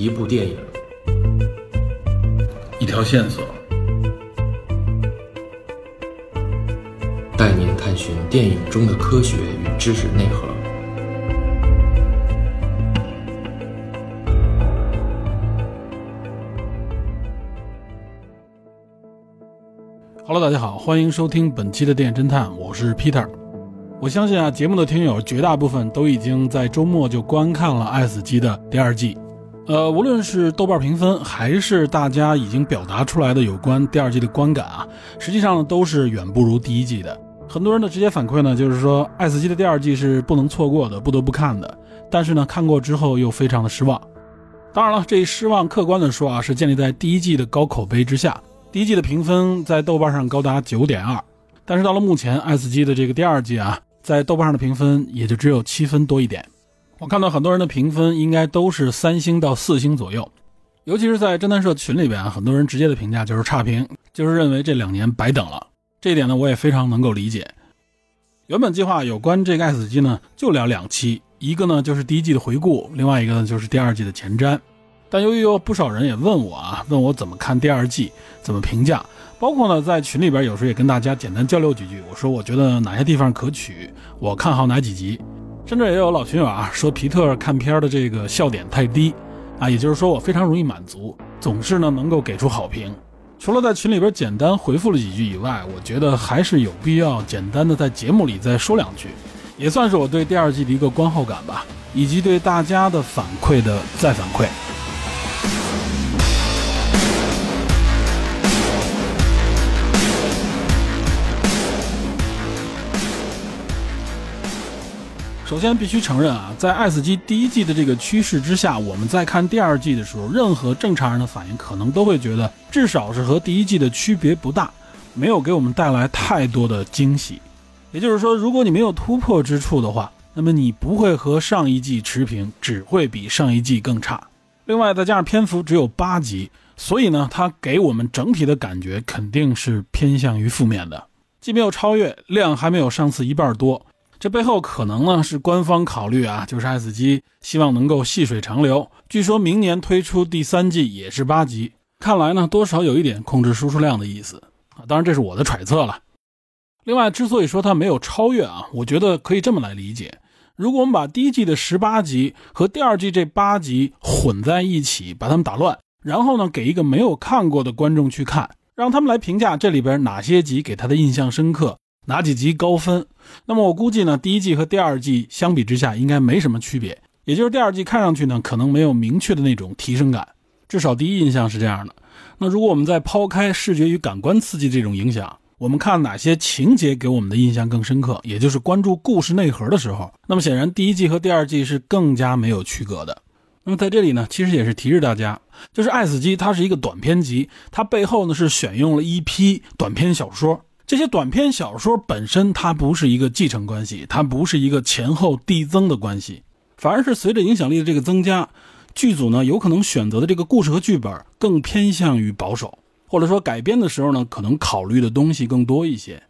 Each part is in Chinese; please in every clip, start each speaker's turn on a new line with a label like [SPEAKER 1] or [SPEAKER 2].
[SPEAKER 1] 一部电影，
[SPEAKER 2] 一条线索，
[SPEAKER 1] 带您探寻电影中的科学与知识内核。
[SPEAKER 2] Hello，大家好，欢迎收听本期的电影侦探，我是 Peter。我相信啊，节目的听友绝大部分都已经在周末就观看了《爱死机》的第二季。呃，无论是豆瓣评分，还是大家已经表达出来的有关第二季的观感啊，实际上都是远不如第一季的。很多人的直接反馈呢，就是说《爱死机》的第二季是不能错过的，不得不看的。但是呢，看过之后又非常的失望。当然了，这一失望客观的说啊，是建立在第一季的高口碑之下。第一季的评分在豆瓣上高达九点二，但是到了目前，《爱死机》的这个第二季啊，在豆瓣上的评分也就只有七分多一点。我看到很多人的评分应该都是三星到四星左右，尤其是在侦探社群里边啊，很多人直接的评价就是差评，就是认为这两年白等了。这一点呢，我也非常能够理解。原本计划有关这个《爱死机》呢，就聊两期，一个呢就是第一季的回顾，另外一个呢就是第二季的前瞻。但由于有不少人也问我啊，问我怎么看第二季，怎么评价，包括呢在群里边有时候也跟大家简单交流几句。我说我觉得哪些地方可取，我看好哪几集，甚至也有老群友啊说皮特看片的这个笑点太低啊，也就是说我非常容易满足，总是呢能够给出好评。除了在群里边简单回复了几句以外，我觉得还是有必要简单的在节目里再说两句，也算是我对第二季的一个观后感吧，以及对大家的反馈的再反馈。首先必须承认啊，在《爱死机》第一季的这个趋势之下，我们在看第二季的时候，任何正常人的反应可能都会觉得，至少是和第一季的区别不大，没有给我们带来太多的惊喜。也就是说，如果你没有突破之处的话，那么你不会和上一季持平，只会比上一季更差。另外，再加上篇幅只有八集，所以呢，它给我们整体的感觉肯定是偏向于负面的，既没有超越，量还没有上次一半多。这背后可能呢是官方考虑啊，就是爱死机希望能够细水长流。据说明年推出第三季也是八集，看来呢多少有一点控制输出量的意思啊。当然这是我的揣测了。另外，之所以说它没有超越啊，我觉得可以这么来理解：如果我们把第一季的十八集和第二季这八集混在一起，把它们打乱，然后呢给一个没有看过的观众去看，让他们来评价这里边哪些集给他的印象深刻。哪几集高分？那么我估计呢，第一季和第二季相比之下应该没什么区别，也就是第二季看上去呢可能没有明确的那种提升感，至少第一印象是这样的。那如果我们再抛开视觉与感官刺激这种影响，我们看哪些情节给我们的印象更深刻，也就是关注故事内核的时候，那么显然第一季和第二季是更加没有区隔的。那么在这里呢，其实也是提示大家，就是《爱死机》它是一个短篇集，它背后呢是选用了一批短篇小说。这些短篇小说本身，它不是一个继承关系，它不是一个前后递增的关系，反而是随着影响力的这个增加，剧组呢有可能选择的这个故事和剧本更偏向于保守，或者说改编的时候呢，可能考虑的东西更多一些。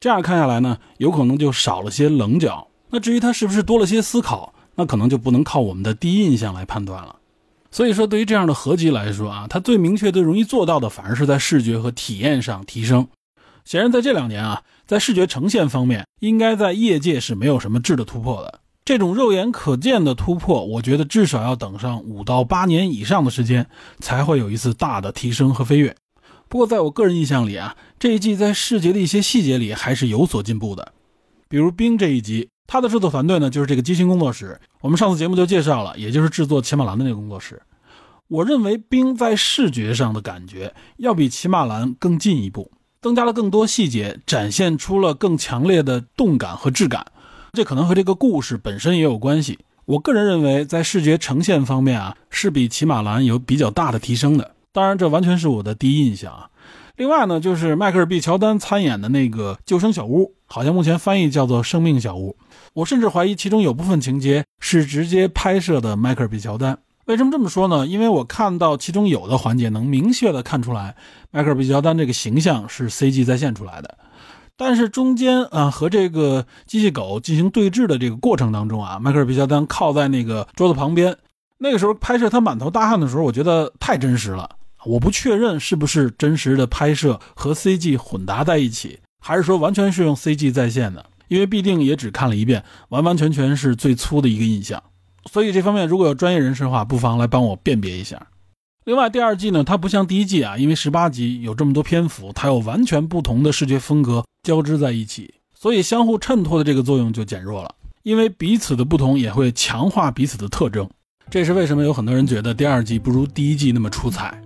[SPEAKER 2] 这样看下来呢，有可能就少了些棱角。那至于它是不是多了些思考，那可能就不能靠我们的第一印象来判断了。所以说，对于这样的合集来说啊，它最明确、最容易做到的，反而是在视觉和体验上提升。显然，在这两年啊，在视觉呈现方面，应该在业界是没有什么质的突破的。这种肉眼可见的突破，我觉得至少要等上五到八年以上的时间，才会有一次大的提升和飞跃。不过，在我个人印象里啊，这一季在视觉的一些细节里还是有所进步的。比如《冰》这一集，它的制作团队呢就是这个机星工作室，我们上次节目就介绍了，也就是制作《骑马蓝》的那个工作室。我认为《冰》在视觉上的感觉要比《骑马蓝》更进一步。增加了更多细节，展现出了更强烈的动感和质感，这可能和这个故事本身也有关系。我个人认为，在视觉呈现方面啊，是比《骑马蓝》有比较大的提升的。当然，这完全是我的第一印象啊。另外呢，就是迈克尔·毕·乔丹参演的那个救生小屋，好像目前翻译叫做“生命小屋”。我甚至怀疑其中有部分情节是直接拍摄的迈克尔·毕·乔丹。为什么这么说呢？因为我看到其中有的环节能明确的看出来，迈克尔·毕乔丹这个形象是 CG 再现出来的。但是中间啊和这个机器狗进行对峙的这个过程当中啊，迈克尔·毕乔丹靠在那个桌子旁边，那个时候拍摄他满头大汗的时候，我觉得太真实了。我不确认是不是真实的拍摄和 CG 混搭在一起，还是说完全是用 CG 在线的。因为必定也只看了一遍，完完全全是最粗的一个印象。所以这方面如果有专业人士的话，不妨来帮我辨别一下。另外，第二季呢，它不像第一季啊，因为十八集有这么多篇幅，它有完全不同的视觉风格交织在一起，所以相互衬托的这个作用就减弱了。因为彼此的不同也会强化彼此的特征，这是为什么有很多人觉得第二季不如第一季那么出彩。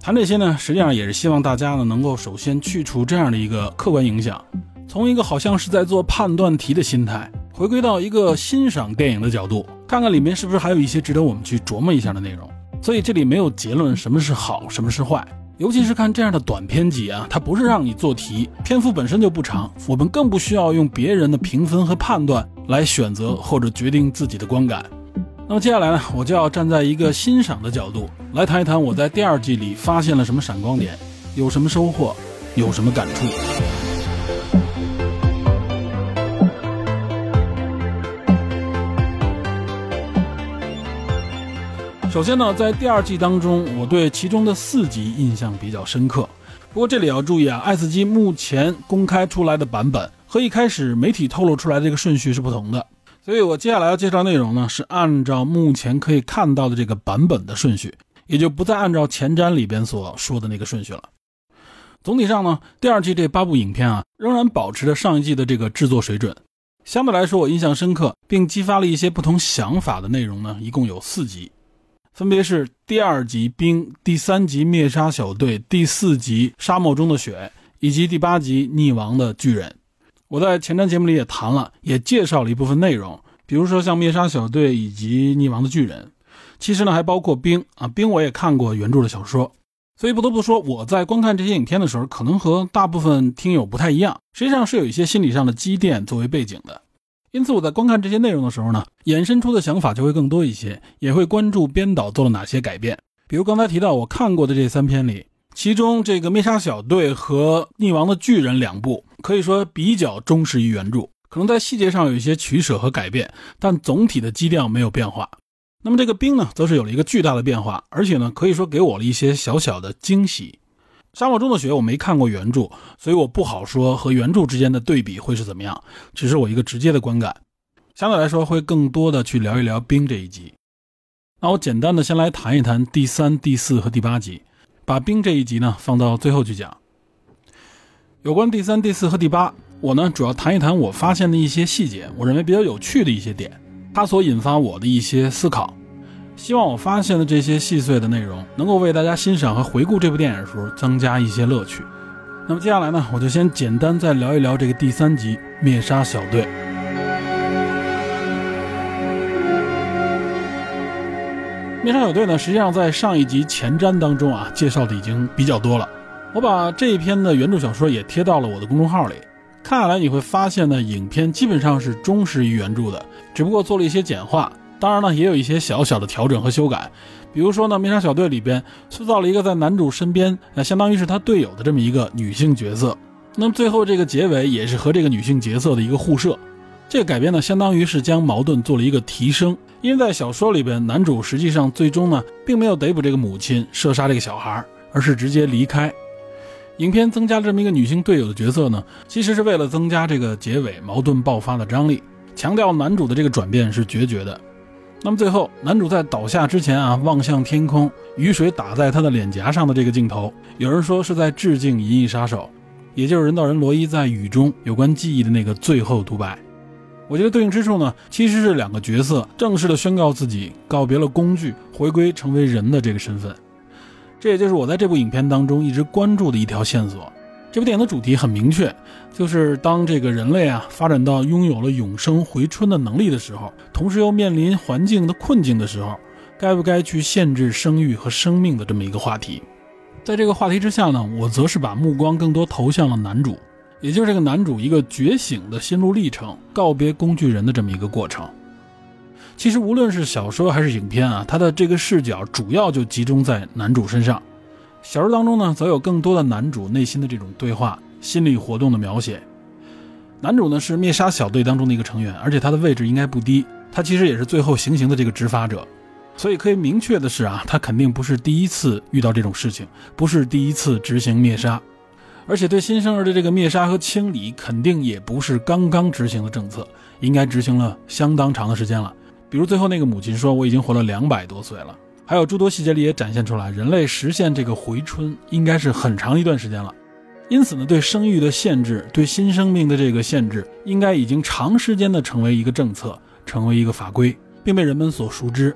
[SPEAKER 2] 谈这些呢，实际上也是希望大家呢能够首先去除这样的一个客观影响，从一个好像是在做判断题的心态，回归到一个欣赏电影的角度，看看里面是不是还有一些值得我们去琢磨一下的内容。所以这里没有结论，什么是好，什么是坏。尤其是看这样的短篇集啊，它不是让你做题，篇幅本身就不长，我们更不需要用别人的评分和判断来选择或者决定自己的观感。那么接下来呢，我就要站在一个欣赏的角度来谈一谈我在第二季里发现了什么闪光点，有什么收获，有什么感触。首先呢，在第二季当中，我对其中的四集印象比较深刻。不过这里要注意啊，爱斯基目前公开出来的版本和一开始媒体透露出来的这个顺序是不同的，所以我接下来要介绍内容呢，是按照目前可以看到的这个版本的顺序，也就不再按照前瞻里边所说的那个顺序了。总体上呢，第二季这八部影片啊，仍然保持着上一季的这个制作水准。相对来说，我印象深刻并激发了一些不同想法的内容呢，一共有四集。分别是第二集《冰》、第三集《灭杀小队》、第四集《沙漠中的雪》以及第八集《溺亡的巨人》。我在前瞻节目里也谈了，也介绍了一部分内容，比如说像《灭杀小队》以及《溺亡的巨人》。其实呢，还包括《冰》啊，《冰》我也看过原著的小说，所以不得不说，我在观看这些影片的时候，可能和大部分听友不太一样，实际上是有一些心理上的积淀作为背景的。因此，我在观看这些内容的时候呢，衍生出的想法就会更多一些，也会关注编导做了哪些改变。比如刚才提到我看过的这三篇里，其中这个《灭杀小队》和《溺亡的巨人》两部可以说比较忠实于原著，可能在细节上有一些取舍和改变，但总体的基调没有变化。那么这个《冰》呢，则是有了一个巨大的变化，而且呢，可以说给我了一些小小的惊喜。沙漠中的雪我没看过原著，所以我不好说和原著之间的对比会是怎么样，只是我一个直接的观感。相对来说，会更多的去聊一聊冰这一集。那我简单的先来谈一谈第三、第四和第八集，把冰这一集呢放到最后去讲。有关第三、第四和第八，我呢主要谈一谈我发现的一些细节，我认为比较有趣的一些点，它所引发我的一些思考。希望我发现的这些细碎的内容，能够为大家欣赏和回顾这部电影的时候增加一些乐趣。那么接下来呢，我就先简单再聊一聊这个第三集《灭杀小队》。《灭杀小队》呢，实际上在上一集前瞻当中啊，介绍的已经比较多了。我把这一篇的原著小说也贴到了我的公众号里，看下来你会发现呢，影片基本上是忠实于原著的，只不过做了一些简化。当然呢，也有一些小小的调整和修改，比如说呢，《灭杀小队》里边塑造了一个在男主身边，呃，相当于是他队友的这么一个女性角色。那么最后这个结尾也是和这个女性角色的一个互射。这个改编呢，相当于是将矛盾做了一个提升，因为在小说里边，男主实际上最终呢，并没有逮捕这个母亲，射杀这个小孩，而是直接离开。影片增加了这么一个女性队友的角色呢，其实是为了增加这个结尾矛盾爆发的张力，强调男主的这个转变是决绝的。那么最后，男主在倒下之前啊，望向天空，雨水打在他的脸颊上的这个镜头，有人说是在致敬《银翼杀手》，也就是人造人罗伊在雨中有关记忆的那个最后独白。我觉得对应之处呢，其实是两个角色正式的宣告自己告别了工具，回归成为人的这个身份。这也就是我在这部影片当中一直关注的一条线索。这部电影的主题很明确，就是当这个人类啊发展到拥有了永生回春的能力的时候，同时又面临环境的困境的时候，该不该去限制生育和生命的这么一个话题。在这个话题之下呢，我则是把目光更多投向了男主，也就是这个男主一个觉醒的心路历程，告别工具人的这么一个过程。其实无论是小说还是影片啊，它的这个视角主要就集中在男主身上。小说当中呢，则有更多的男主内心的这种对话、心理活动的描写。男主呢是灭杀小队当中的一个成员，而且他的位置应该不低，他其实也是最后行刑的这个执法者。所以可以明确的是啊，他肯定不是第一次遇到这种事情，不是第一次执行灭杀，而且对新生儿的这个灭杀和清理，肯定也不是刚刚执行的政策，应该执行了相当长的时间了。比如最后那个母亲说：“我已经活了两百多岁了。”还有诸多细节里也展现出来，人类实现这个回春应该是很长一段时间了。因此呢，对生育的限制，对新生命的这个限制，应该已经长时间的成为一个政策，成为一个法规，并被人们所熟知。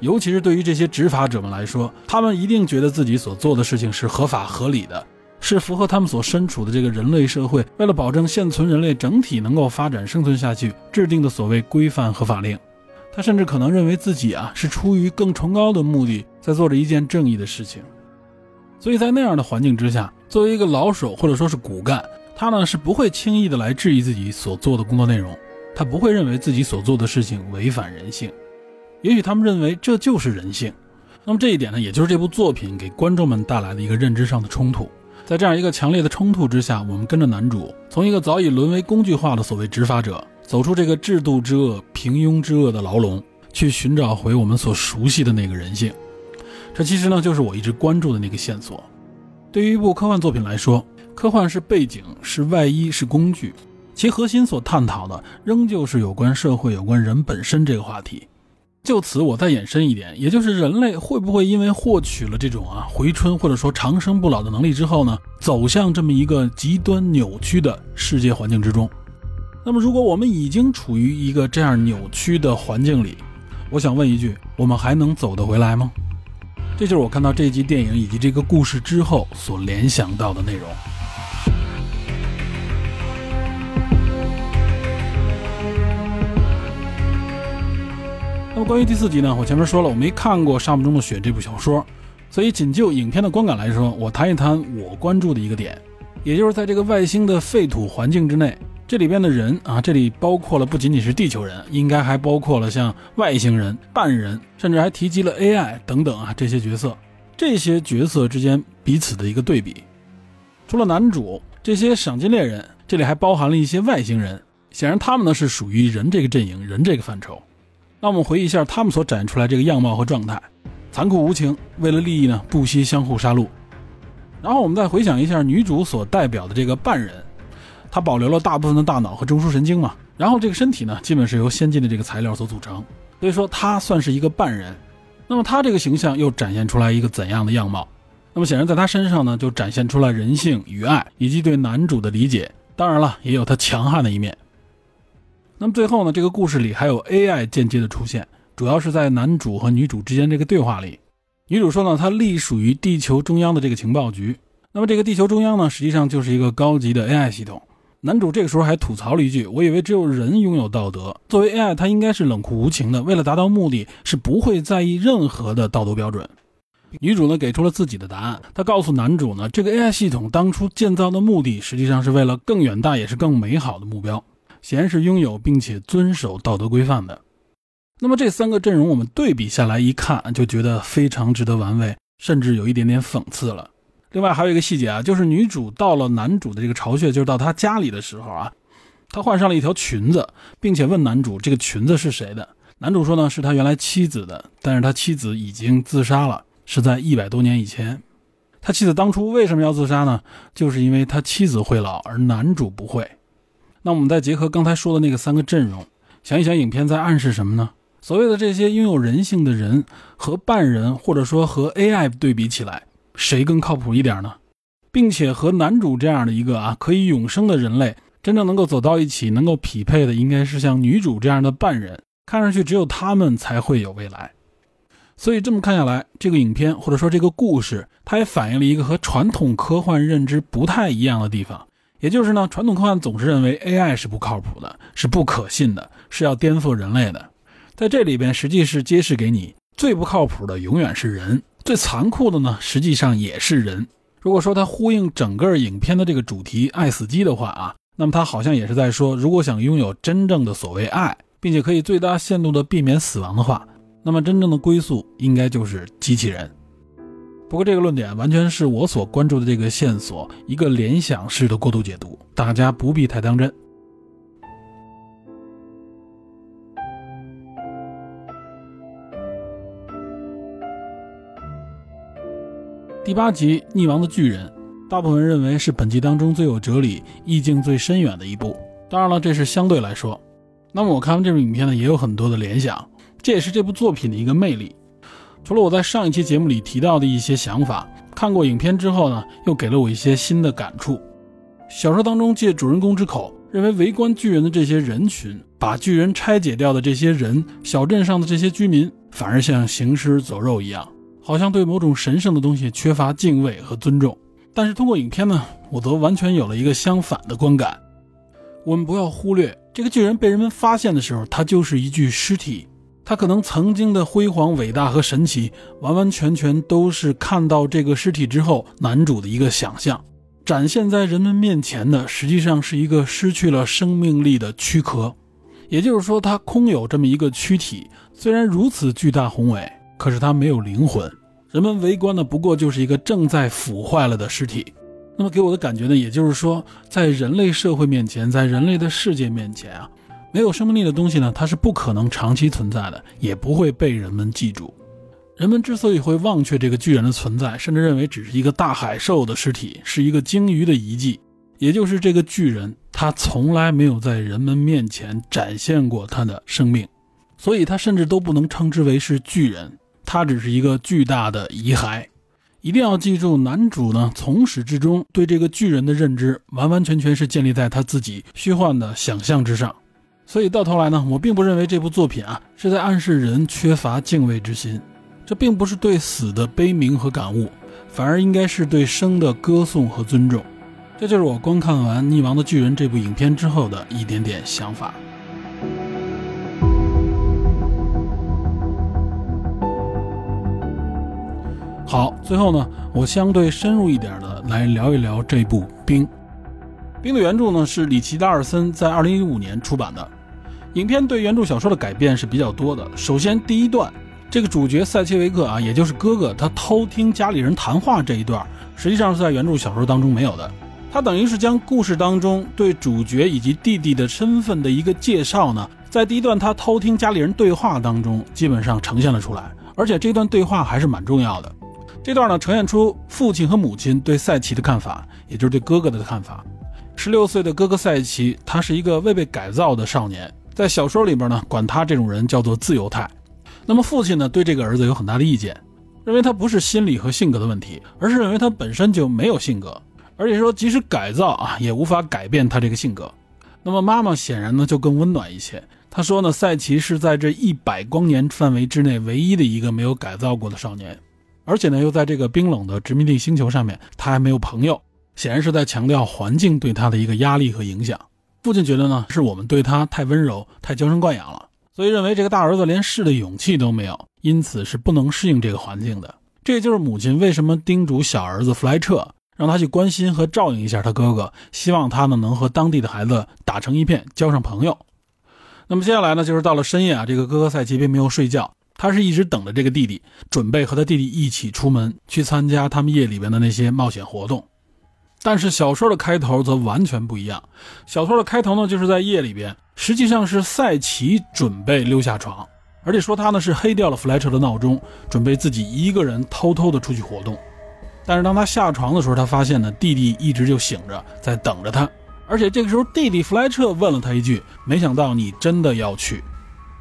[SPEAKER 2] 尤其是对于这些执法者们来说，他们一定觉得自己所做的事情是合法合理的，是符合他们所身处的这个人类社会，为了保证现存人类整体能够发展生存下去，制定的所谓规范和法令。他甚至可能认为自己啊，是出于更崇高的目的，在做着一件正义的事情。所以在那样的环境之下，作为一个老手或者说是骨干，他呢是不会轻易的来质疑自己所做的工作内容，他不会认为自己所做的事情违反人性。也许他们认为这就是人性。那么这一点呢，也就是这部作品给观众们带来的一个认知上的冲突。在这样一个强烈的冲突之下，我们跟着男主从一个早已沦为工具化的所谓执法者，走出这个制度之恶、平庸之恶的牢笼，去寻找回我们所熟悉的那个人性。这其实呢，就是我一直关注的那个线索。对于一部科幻作品来说，科幻是背景，是外衣，是工具，其核心所探讨的仍旧是有关社会、有关人本身这个话题。就此，我再延伸一点，也就是人类会不会因为获取了这种啊回春或者说长生不老的能力之后呢，走向这么一个极端扭曲的世界环境之中？那么，如果我们已经处于一个这样扭曲的环境里，我想问一句：我们还能走得回来吗？这就是我看到这集电影以及这个故事之后所联想到的内容。那么关于第四集呢？我前面说了，我没看过《沙漠中的雪》这部小说，所以仅就影片的观感来说，我谈一谈我关注的一个点，也就是在这个外星的废土环境之内。这里边的人啊，这里包括了不仅仅是地球人，应该还包括了像外星人、半人，甚至还提及了 AI 等等啊这些角色。这些角色之间彼此的一个对比，除了男主这些赏金猎人，这里还包含了一些外星人。显然他们呢是属于人这个阵营、人这个范畴。那我们回忆一下他们所展现出来这个样貌和状态：残酷无情，为了利益呢不惜相互杀戮。然后我们再回想一下女主所代表的这个半人。他保留了大部分的大脑和中枢神经嘛，然后这个身体呢，基本是由先进的这个材料所组成，所以说他算是一个半人。那么他这个形象又展现出来一个怎样的样貌？那么显然在他身上呢，就展现出来人性与爱，以及对男主的理解。当然了，也有他强悍的一面。那么最后呢，这个故事里还有 AI 间接的出现，主要是在男主和女主之间这个对话里。女主说呢，她隶属于地球中央的这个情报局。那么这个地球中央呢，实际上就是一个高级的 AI 系统。男主这个时候还吐槽了一句：“我以为只有人拥有道德，作为 AI，它应该是冷酷无情的，为了达到目的，是不会在意任何的道德标准。”女主呢给出了自己的答案，她告诉男主呢，这个 AI 系统当初建造的目的，实际上是为了更远大也是更美好的目标，显然是拥有并且遵守道德规范的。那么这三个阵容我们对比下来一看，就觉得非常值得玩味，甚至有一点点讽刺了。另外还有一个细节啊，就是女主到了男主的这个巢穴，就是到他家里的时候啊，她换上了一条裙子，并且问男主这个裙子是谁的。男主说呢，是他原来妻子的，但是他妻子已经自杀了，是在一百多年以前。他妻子当初为什么要自杀呢？就是因为他妻子会老，而男主不会。那我们再结合刚才说的那个三个阵容，想一想影片在暗示什么呢？所谓的这些拥有人性的人和半人，或者说和 AI 对比起来。谁更靠谱一点呢？并且和男主这样的一个啊可以永生的人类真正能够走到一起，能够匹配的，应该是像女主这样的半人。看上去只有他们才会有未来。所以这么看下来，这个影片或者说这个故事，它也反映了一个和传统科幻认知不太一样的地方。也就是呢，传统科幻总是认为 AI 是不靠谱的，是不可信的，是要颠覆人类的。在这里边，实际是揭示给你，最不靠谱的永远是人。最残酷的呢，实际上也是人。如果说它呼应整个影片的这个主题“爱死机”的话啊，那么它好像也是在说，如果想拥有真正的所谓爱，并且可以最大限度的避免死亡的话，那么真正的归宿应该就是机器人。不过这个论点完全是我所关注的这个线索一个联想式的过度解读，大家不必太当真。第八集《溺亡的巨人》，大部分人认为是本季当中最有哲理、意境最深远的一部。当然了，这是相对来说。那么我看完这部影片呢，也有很多的联想，这也是这部作品的一个魅力。除了我在上一期节目里提到的一些想法，看过影片之后呢，又给了我一些新的感触。小说当中借主人公之口，认为围观巨人的这些人群，把巨人拆解掉的这些人，小镇上的这些居民，反而像行尸走肉一样。好像对某种神圣的东西缺乏敬畏和尊重，但是通过影片呢，我则完全有了一个相反的观感。我们不要忽略，这个巨人被人们发现的时候，他就是一具尸体，他可能曾经的辉煌、伟大和神奇，完完全全都是看到这个尸体之后，男主的一个想象。展现在人们面前的，实际上是一个失去了生命力的躯壳，也就是说，他空有这么一个躯体，虽然如此巨大宏伟。可是他没有灵魂，人们围观的不过就是一个正在腐坏了的尸体。那么给我的感觉呢，也就是说，在人类社会面前，在人类的世界面前啊，没有生命力的东西呢，它是不可能长期存在的，也不会被人们记住。人们之所以会忘却这个巨人的存在，甚至认为只是一个大海兽的尸体，是一个鲸鱼的遗迹，也就是这个巨人，他从来没有在人们面前展现过他的生命，所以他甚至都不能称之为是巨人。他只是一个巨大的遗骸，一定要记住，男主呢从始至终对这个巨人的认知，完完全全是建立在他自己虚幻的想象之上。所以到头来呢，我并不认为这部作品啊是在暗示人缺乏敬畏之心，这并不是对死的悲鸣和感悟，反而应该是对生的歌颂和尊重。这就是我观看完《溺亡的巨人》这部影片之后的一点点想法。好，最后呢，我相对深入一点的来聊一聊这部《冰》。《冰》的原著呢是里奇·达尔森在二零一五年出版的，影片对原著小说的改变是比较多的。首先，第一段，这个主角塞切维克啊，也就是哥哥，他偷听家里人谈话这一段，实际上是在原著小说当中没有的。他等于是将故事当中对主角以及弟弟的身份的一个介绍呢，在第一段他偷听家里人对话当中，基本上呈现了出来，而且这段对话还是蛮重要的。这段呢，呈现出父亲和母亲对赛奇的看法，也就是对哥哥的看法。十六岁的哥哥赛奇，他是一个未被改造的少年，在小说里边呢，管他这种人叫做自由态。那么父亲呢，对这个儿子有很大的意见，认为他不是心理和性格的问题，而是认为他本身就没有性格，而且说即使改造啊，也无法改变他这个性格。那么妈妈显然呢，就更温暖一些。她说呢，赛奇是在这一百光年范围之内唯一的一个没有改造过的少年。而且呢，又在这个冰冷的殖民地星球上面，他还没有朋友，显然是在强调环境对他的一个压力和影响。父亲觉得呢，是我们对他太温柔、太娇生惯养了，所以认为这个大儿子连试的勇气都没有，因此是不能适应这个环境的。这就是母亲为什么叮嘱小儿子弗莱彻，让他去关心和照应一下他哥哥，希望他呢能和当地的孩子打成一片，交上朋友。那么接下来呢，就是到了深夜啊，这个哥哥赛奇并没有睡觉。他是一直等着这个弟弟，准备和他弟弟一起出门去参加他们夜里边的那些冒险活动。但是小说的开头则完全不一样。小说的开头呢，就是在夜里边，实际上是赛奇准备溜下床，而且说他呢是黑掉了弗莱彻的闹钟，准备自己一个人偷偷的出去活动。但是当他下床的时候，他发现呢弟弟一直就醒着，在等着他。而且这个时候，弟弟弗莱彻问了他一句：“没想到你真的要去？”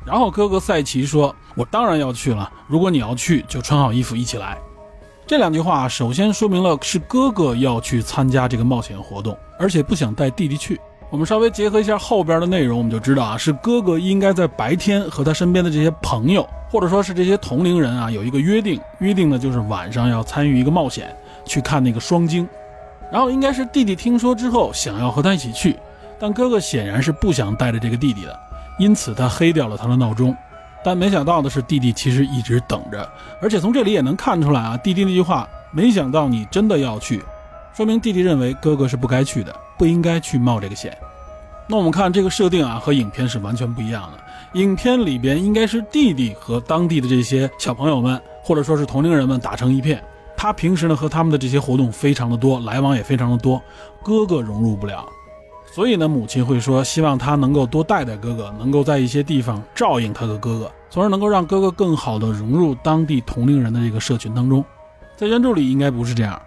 [SPEAKER 2] 然后哥哥赛奇说：“我当然要去了。如果你要去，就穿好衣服一起来。”这两句话首先说明了是哥哥要去参加这个冒险活动，而且不想带弟弟去。我们稍微结合一下后边的内容，我们就知道啊，是哥哥应该在白天和他身边的这些朋友，或者说是这些同龄人啊，有一个约定。约定呢，就是晚上要参与一个冒险，去看那个双鲸。然后应该是弟弟听说之后，想要和他一起去，但哥哥显然是不想带着这个弟弟的。因此，他黑掉了他的闹钟，但没想到的是，弟弟其实一直等着，而且从这里也能看出来啊，弟弟那句话“没想到你真的要去”，说明弟弟认为哥哥是不该去的，不应该去冒这个险。那我们看这个设定啊，和影片是完全不一样的。影片里边应该是弟弟和当地的这些小朋友们，或者说是同龄人们打成一片，他平时呢和他们的这些活动非常的多，来往也非常的多，哥哥融入不了。所以呢，母亲会说，希望他能够多带带哥哥，能够在一些地方照应他的哥哥，从而能够让哥哥更好的融入当地同龄人的这个社群当中。在原著里应该不是这样，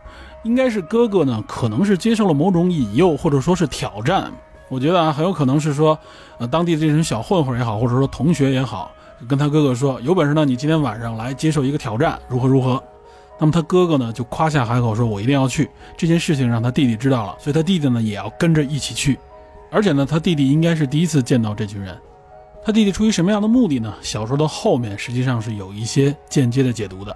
[SPEAKER 2] 应该是哥哥呢，可能是接受了某种引诱或者说是挑战。我觉得啊，很有可能是说，呃，当地这群小混混也好，或者说同学也好，跟他哥哥说，有本事呢，你今天晚上来接受一个挑战，如何如何。那么他哥哥呢，就夸下海口说，我一定要去。这件事情让他弟弟知道了，所以他弟弟呢也要跟着一起去。而且呢，他弟弟应该是第一次见到这群人。他弟弟出于什么样的目的呢？小说的后面实际上是有一些间接的解读的。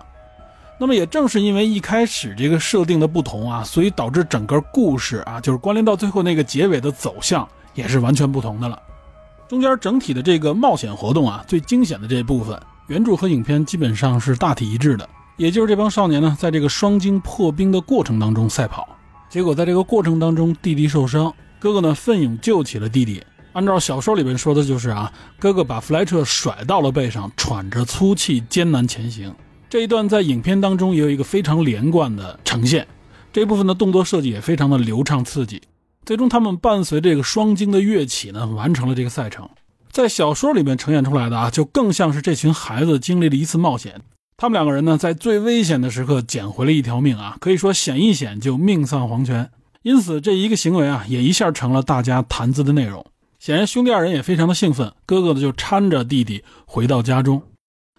[SPEAKER 2] 那么也正是因为一开始这个设定的不同啊，所以导致整个故事啊，就是关联到最后那个结尾的走向也是完全不同的了。中间整体的这个冒险活动啊，最惊险的这部分，原著和影片基本上是大体一致的。也就是这帮少年呢，在这个双鲸破冰的过程当中赛跑，结果在这个过程当中，弟弟受伤，哥哥呢奋勇救起了弟弟。按照小说里边说的，就是啊，哥哥把弗莱彻甩到了背上，喘着粗气，艰难前行。这一段在影片当中也有一个非常连贯的呈现，这部分的动作设计也非常的流畅刺激。最终，他们伴随这个双鲸的跃起呢，完成了这个赛程。在小说里面呈现出来的啊，就更像是这群孩子经历了一次冒险。他们两个人呢，在最危险的时刻捡回了一条命啊，可以说险一险就命丧黄泉。因此，这一个行为啊，也一下成了大家谈资的内容。显然，兄弟二人也非常的兴奋，哥哥呢就搀着弟弟回到家中。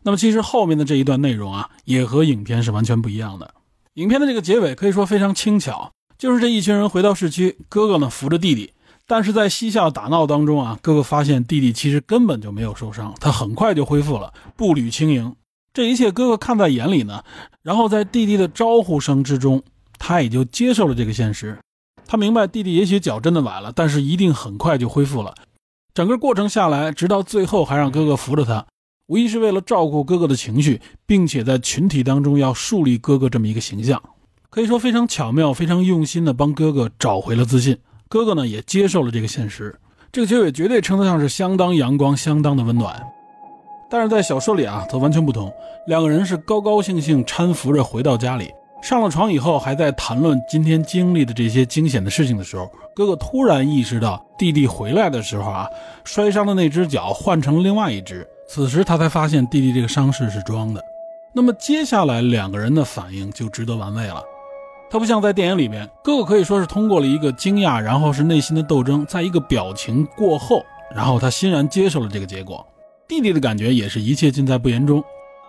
[SPEAKER 2] 那么，其实后面的这一段内容啊，也和影片是完全不一样的。影片的这个结尾可以说非常轻巧，就是这一群人回到市区，哥哥呢扶着弟弟，但是在嬉笑打闹当中啊，哥哥发现弟弟其实根本就没有受伤，他很快就恢复了，步履轻盈。这一切哥哥看在眼里呢，然后在弟弟的招呼声之中，他也就接受了这个现实。他明白弟弟也许脚真的崴了，但是一定很快就恢复了。整个过程下来，直到最后还让哥哥扶着他，无疑是为了照顾哥哥的情绪，并且在群体当中要树立哥哥这么一个形象，可以说非常巧妙、非常用心的帮哥哥找回了自信。哥哥呢也接受了这个现实，这个结尾绝对称得上是相当阳光、相当的温暖。但是在小说里啊，则完全不同，两个人是高高兴兴搀扶着回到家里。上了床以后，还在谈论今天经历的这些惊险的事情的时候，哥哥突然意识到弟弟回来的时候啊，摔伤的那只脚换成了另外一只。此时他才发现弟弟这个伤势是装的。那么接下来两个人的反应就值得玩味了。他不像在电影里面，哥哥可以说是通过了一个惊讶，然后是内心的斗争，在一个表情过后，然后他欣然接受了这个结果。弟弟的感觉也是一切尽在不言中。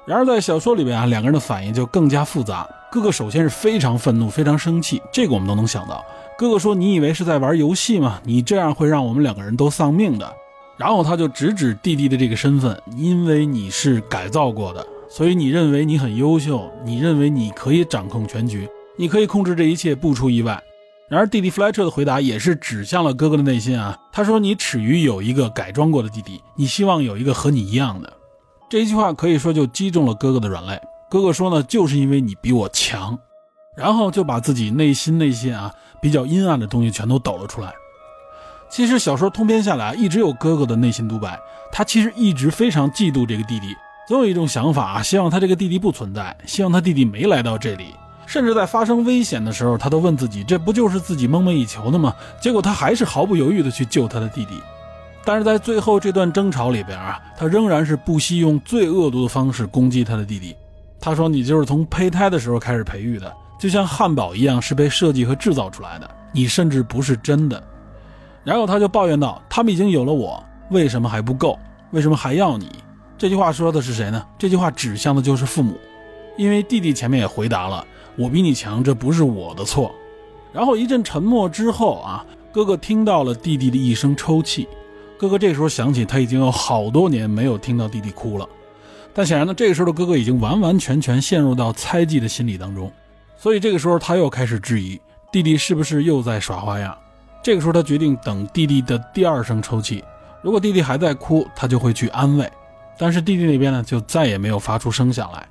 [SPEAKER 2] 然而在小说里边啊，两个人的反应就更加复杂。哥哥首先是非常愤怒，非常生气，这个我们都能想到。哥哥说：“你以为是在玩游戏吗？你这样会让我们两个人都丧命的。”然后他就直指弟弟的这个身份，因为你是改造过的，所以你认为你很优秀，你认为你可以掌控全局，你可以控制这一切，不出意外。然而弟弟弗莱彻的回答也是指向了哥哥的内心啊，他说：“你耻于有一个改装过的弟弟，你希望有一个和你一样的。”这一句话可以说就击中了哥哥的软肋。哥哥说呢，就是因为你比我强，然后就把自己内心那些啊比较阴暗的东西全都抖了出来。其实小说通篇下来，一直有哥哥的内心独白，他其实一直非常嫉妒这个弟弟，总有一种想法啊，希望他这个弟弟不存在，希望他弟弟没来到这里，甚至在发生危险的时候，他都问自己，这不就是自己梦寐以求的吗？结果他还是毫不犹豫的去救他的弟弟。但是在最后这段争吵里边啊，他仍然是不惜用最恶毒的方式攻击他的弟弟。他说：“你就是从胚胎的时候开始培育的，就像汉堡一样是被设计和制造出来的。你甚至不是真的。”然后他就抱怨道：“他们已经有了我，为什么还不够？为什么还要你？”这句话说的是谁呢？这句话指向的就是父母，因为弟弟前面也回答了：“我比你强，这不是我的错。”然后一阵沉默之后啊，哥哥听到了弟弟的一声抽泣。哥哥这时候想起，他已经有好多年没有听到弟弟哭了，但显然呢，这个时候的哥哥已经完完全全陷入到猜忌的心理当中，所以这个时候他又开始质疑弟弟是不是又在耍花样。这个时候他决定等弟弟的第二声抽泣，如果弟弟还在哭，他就会去安慰，但是弟弟那边呢就再也没有发出声响来。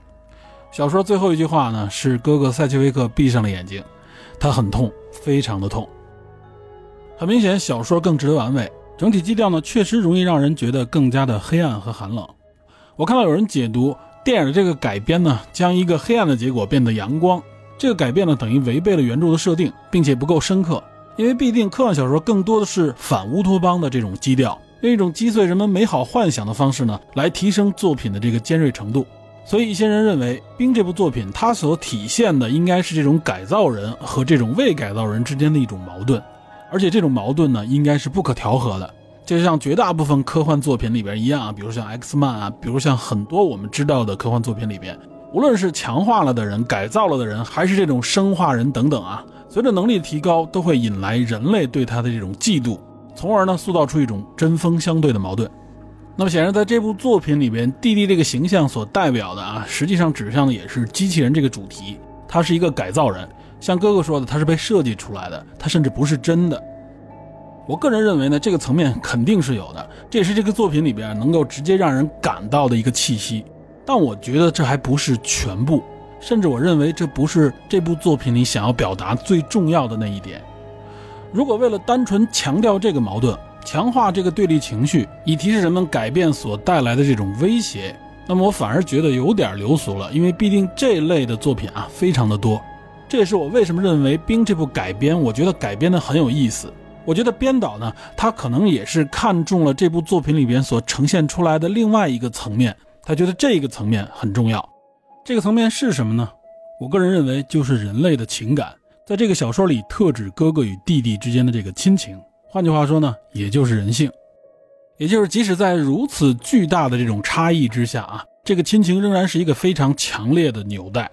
[SPEAKER 2] 小说最后一句话呢是哥哥塞切维克闭上了眼睛，他很痛，非常的痛。很明显，小说更值得玩味。整体基调呢，确实容易让人觉得更加的黑暗和寒冷。我看到有人解读电影的这个改编呢，将一个黑暗的结果变得阳光。这个改变呢，等于违背了原著的设定，并且不够深刻。因为必定科幻小说更多的是反乌托邦的这种基调，用一种击碎人们美好幻想的方式呢，来提升作品的这个尖锐程度。所以一些人认为，《冰》这部作品它所体现的应该是这种改造人和这种未改造人之间的一种矛盾，而且这种矛盾呢，应该是不可调和的。就像绝大部分科幻作品里边一样啊，比如像 X 曼啊，比如像很多我们知道的科幻作品里边，无论是强化了的人、改造了的人，还是这种生化人等等啊，随着能力的提高，都会引来人类对他的这种嫉妒，从而呢塑造出一种针锋相对的矛盾。那么显然，在这部作品里边，弟弟这个形象所代表的啊，实际上指向的也是机器人这个主题，他是一个改造人，像哥哥说的，他是被设计出来的，他甚至不是真的。我个人认为呢，这个层面肯定是有的，这也是这个作品里边能够直接让人感到的一个气息。但我觉得这还不是全部，甚至我认为这不是这部作品里想要表达最重要的那一点。如果为了单纯强调这个矛盾，强化这个对立情绪，以提示人们改变所带来的这种威胁，那么我反而觉得有点流俗了，因为毕竟这类的作品啊非常的多。这也是我为什么认为《冰》这部改编，我觉得改编的很有意思。我觉得编导呢，他可能也是看中了这部作品里边所呈现出来的另外一个层面，他觉得这个层面很重要。这个层面是什么呢？我个人认为就是人类的情感，在这个小说里特指哥哥与弟弟之间的这个亲情。换句话说呢，也就是人性，也就是即使在如此巨大的这种差异之下啊，这个亲情仍然是一个非常强烈的纽带。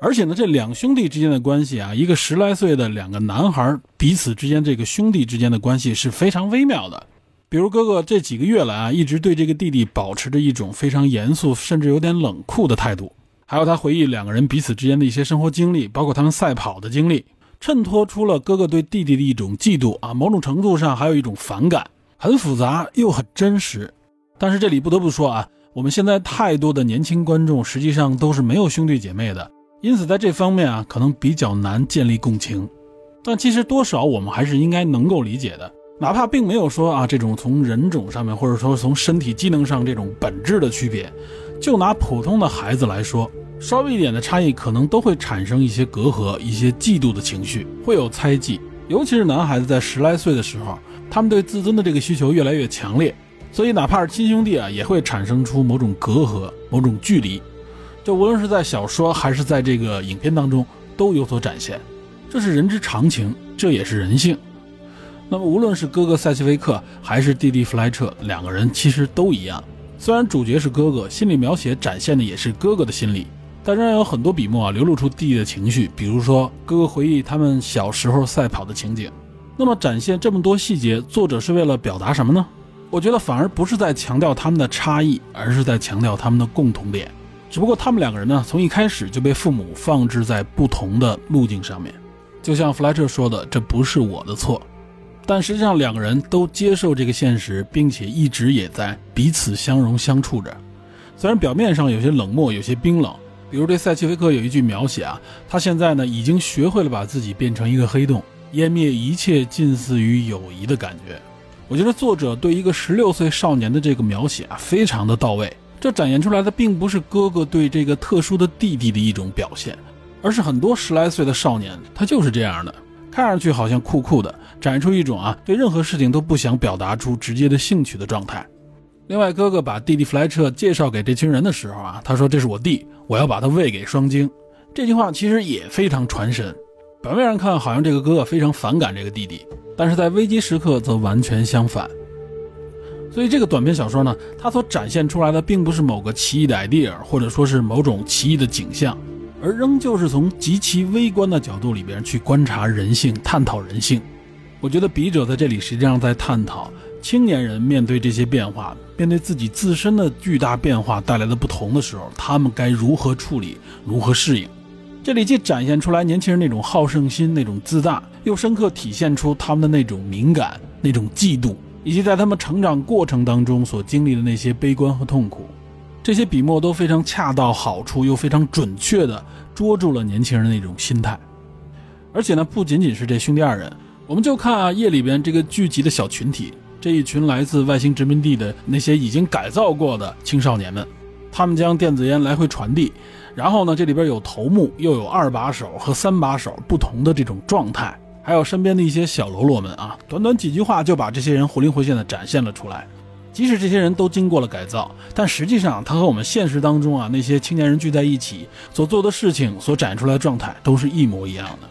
[SPEAKER 2] 而且呢，这两兄弟之间的关系啊，一个十来岁的两个男孩彼此之间这个兄弟之间的关系是非常微妙的。比如哥哥这几个月来啊，一直对这个弟弟保持着一种非常严肃，甚至有点冷酷的态度。还有他回忆两个人彼此之间的一些生活经历，包括他们赛跑的经历，衬托出了哥哥对弟弟的一种嫉妒啊，某种程度上还有一种反感，很复杂又很真实。但是这里不得不说啊，我们现在太多的年轻观众实际上都是没有兄弟姐妹的。因此，在这方面啊，可能比较难建立共情，但其实多少我们还是应该能够理解的，哪怕并没有说啊这种从人种上面，或者说从身体机能上这种本质的区别，就拿普通的孩子来说，稍微一点的差异，可能都会产生一些隔阂，一些嫉妒的情绪，会有猜忌，尤其是男孩子在十来岁的时候，他们对自尊的这个需求越来越强烈，所以哪怕是亲兄弟啊，也会产生出某种隔阂，某种距离。这无论是在小说还是在这个影片当中都有所展现，这是人之常情，这也是人性。那么无论是哥哥塞西维克还是弟弟弗莱彻，两个人其实都一样。虽然主角是哥哥，心理描写展现的也是哥哥的心理，但仍然有很多笔墨啊流露出弟弟的情绪。比如说哥哥回忆他们小时候赛跑的情景。那么展现这么多细节，作者是为了表达什么呢？我觉得反而不是在强调他们的差异，而是在强调他们的共同点。只不过他们两个人呢，从一开始就被父母放置在不同的路径上面，就像弗莱彻说的：“这不是我的错。”但实际上，两个人都接受这个现实，并且一直也在彼此相融相处着。虽然表面上有些冷漠，有些冰冷，比如对塞奇维克有一句描写啊，他现在呢已经学会了把自己变成一个黑洞，湮灭一切近似于友谊的感觉。我觉得作者对一个十六岁少年的这个描写啊，非常的到位。这展现出来的并不是哥哥对这个特殊的弟弟的一种表现，而是很多十来岁的少年，他就是这样的，看上去好像酷酷的，展现出一种啊对任何事情都不想表达出直接的兴趣的状态。另外，哥哥把弟弟弗莱彻介绍给这群人的时候啊，他说：“这是我弟，我要把他喂给双晶。”这句话其实也非常传神。表面上看，好像这个哥哥非常反感这个弟弟，但是在危机时刻则完全相反。所以这个短篇小说呢，它所展现出来的并不是某个奇异的 idea，或者说是某种奇异的景象，而仍旧是从极其微观的角度里边去观察人性、探讨人性。我觉得笔者在这里实际上在探讨青年人面对这些变化，面对自己自身的巨大变化带来的不同的时候，他们该如何处理、如何适应。这里既展现出来年轻人那种好胜心、那种自大，又深刻体现出他们的那种敏感、那种嫉妒。以及在他们成长过程当中所经历的那些悲观和痛苦，这些笔墨都非常恰到好处，又非常准确地捉住了年轻人的那种心态。而且呢，不仅仅是这兄弟二人，我们就看啊，夜里边这个聚集的小群体，这一群来自外星殖民地的那些已经改造过的青少年们，他们将电子烟来回传递，然后呢，这里边有头目，又有二把手和三把手不同的这种状态。还有身边的一些小喽啰们啊，短短几句话就把这些人活灵活现的展现了出来。即使这些人都经过了改造，但实际上他和我们现实当中啊那些青年人聚在一起所做的事情、所展出来的状态都是一模一样的。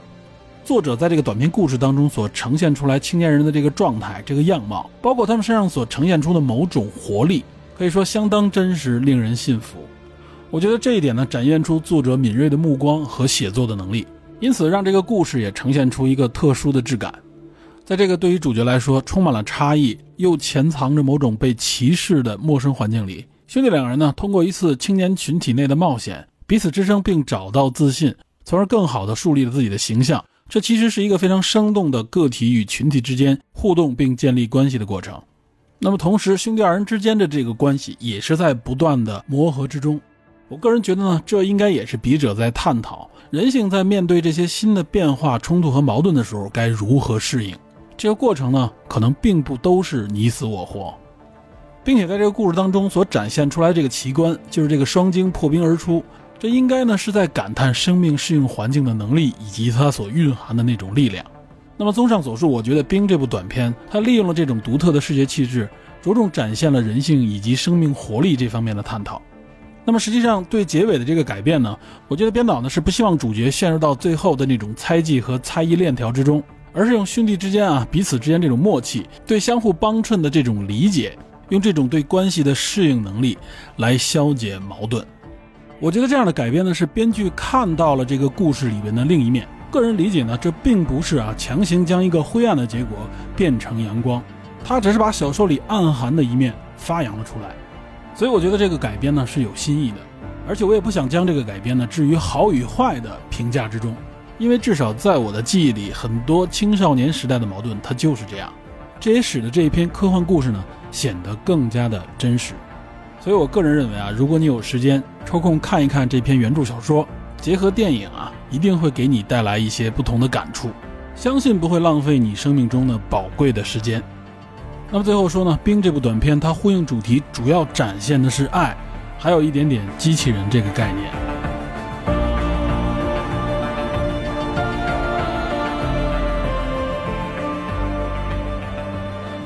[SPEAKER 2] 作者在这个短篇故事当中所呈现出来青年人的这个状态、这个样貌，包括他们身上所呈现出的某种活力，可以说相当真实，令人信服。我觉得这一点呢，展现出作者敏锐的目光和写作的能力，因此让这个故事也呈现出一个特殊的质感。在这个对于主角来说充满了差异，又潜藏着某种被歧视的陌生环境里，兄弟两人呢，通过一次青年群体内的冒险，彼此支撑并找到自信，从而更好地树立了自己的形象。这其实是一个非常生动的个体与群体之间互动并建立关系的过程。那么，同时兄弟二人之间的这个关系也是在不断的磨合之中。我个人觉得呢，这应该也是笔者在探讨人性在面对这些新的变化、冲突和矛盾的时候该如何适应。这个过程呢，可能并不都是你死我活，并且在这个故事当中所展现出来这个奇观，就是这个双鲸破冰而出。这应该呢是在感叹生命适应环境的能力以及它所蕴含的那种力量。那么综上所述，我觉得《冰》这部短片，它利用了这种独特的视觉气质，着重展现了人性以及生命活力这方面的探讨。那么实际上对结尾的这个改变呢，我觉得编导呢是不希望主角陷入到最后的那种猜忌和猜疑链条之中，而是用兄弟之间啊彼此之间这种默契，对相互帮衬的这种理解，用这种对关系的适应能力来消解矛盾。我觉得这样的改编呢，是编剧看到了这个故事里边的另一面。个人理解呢，这并不是啊强行将一个灰暗的结果变成阳光，他只是把小说里暗含的一面发扬了出来。所以我觉得这个改编呢是有新意的，而且我也不想将这个改编呢置于好与坏的评价之中，因为至少在我的记忆里，很多青少年时代的矛盾它就是这样，这也使得这一篇科幻故事呢显得更加的真实。所以，我个人认为啊，如果你有时间抽空看一看这篇原著小说，结合电影啊，一定会给你带来一些不同的感触，相信不会浪费你生命中的宝贵的时间。那么最后说呢，《冰》这部短片它呼应主题，主要展现的是爱，还有一点点机器人这个概念。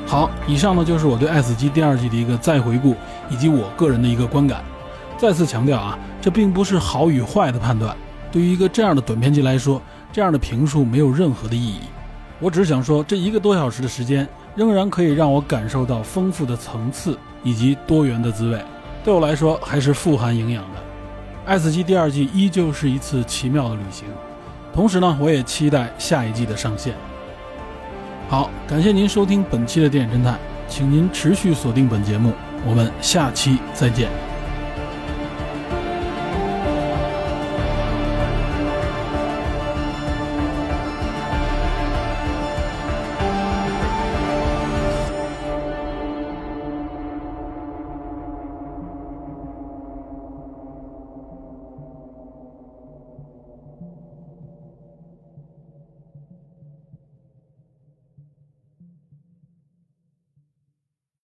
[SPEAKER 2] 好，以上呢就是我对《爱死机》第二季的一个再回顾，以及我个人的一个观感。再次强调啊，这并不是好与坏的判断。对于一个这样的短片集来说，这样的评述没有任何的意义。我只是想说，这一个多小时的时间，仍然可以让我感受到丰富的层次以及多元的滋味。对我来说，还是富含营养的。《爱死机》第二季依旧是一次奇妙的旅行。同时呢，我也期待下一季的上线。好，感谢您收听本期的电影侦探，请您持续锁定本节目，我们下期再见。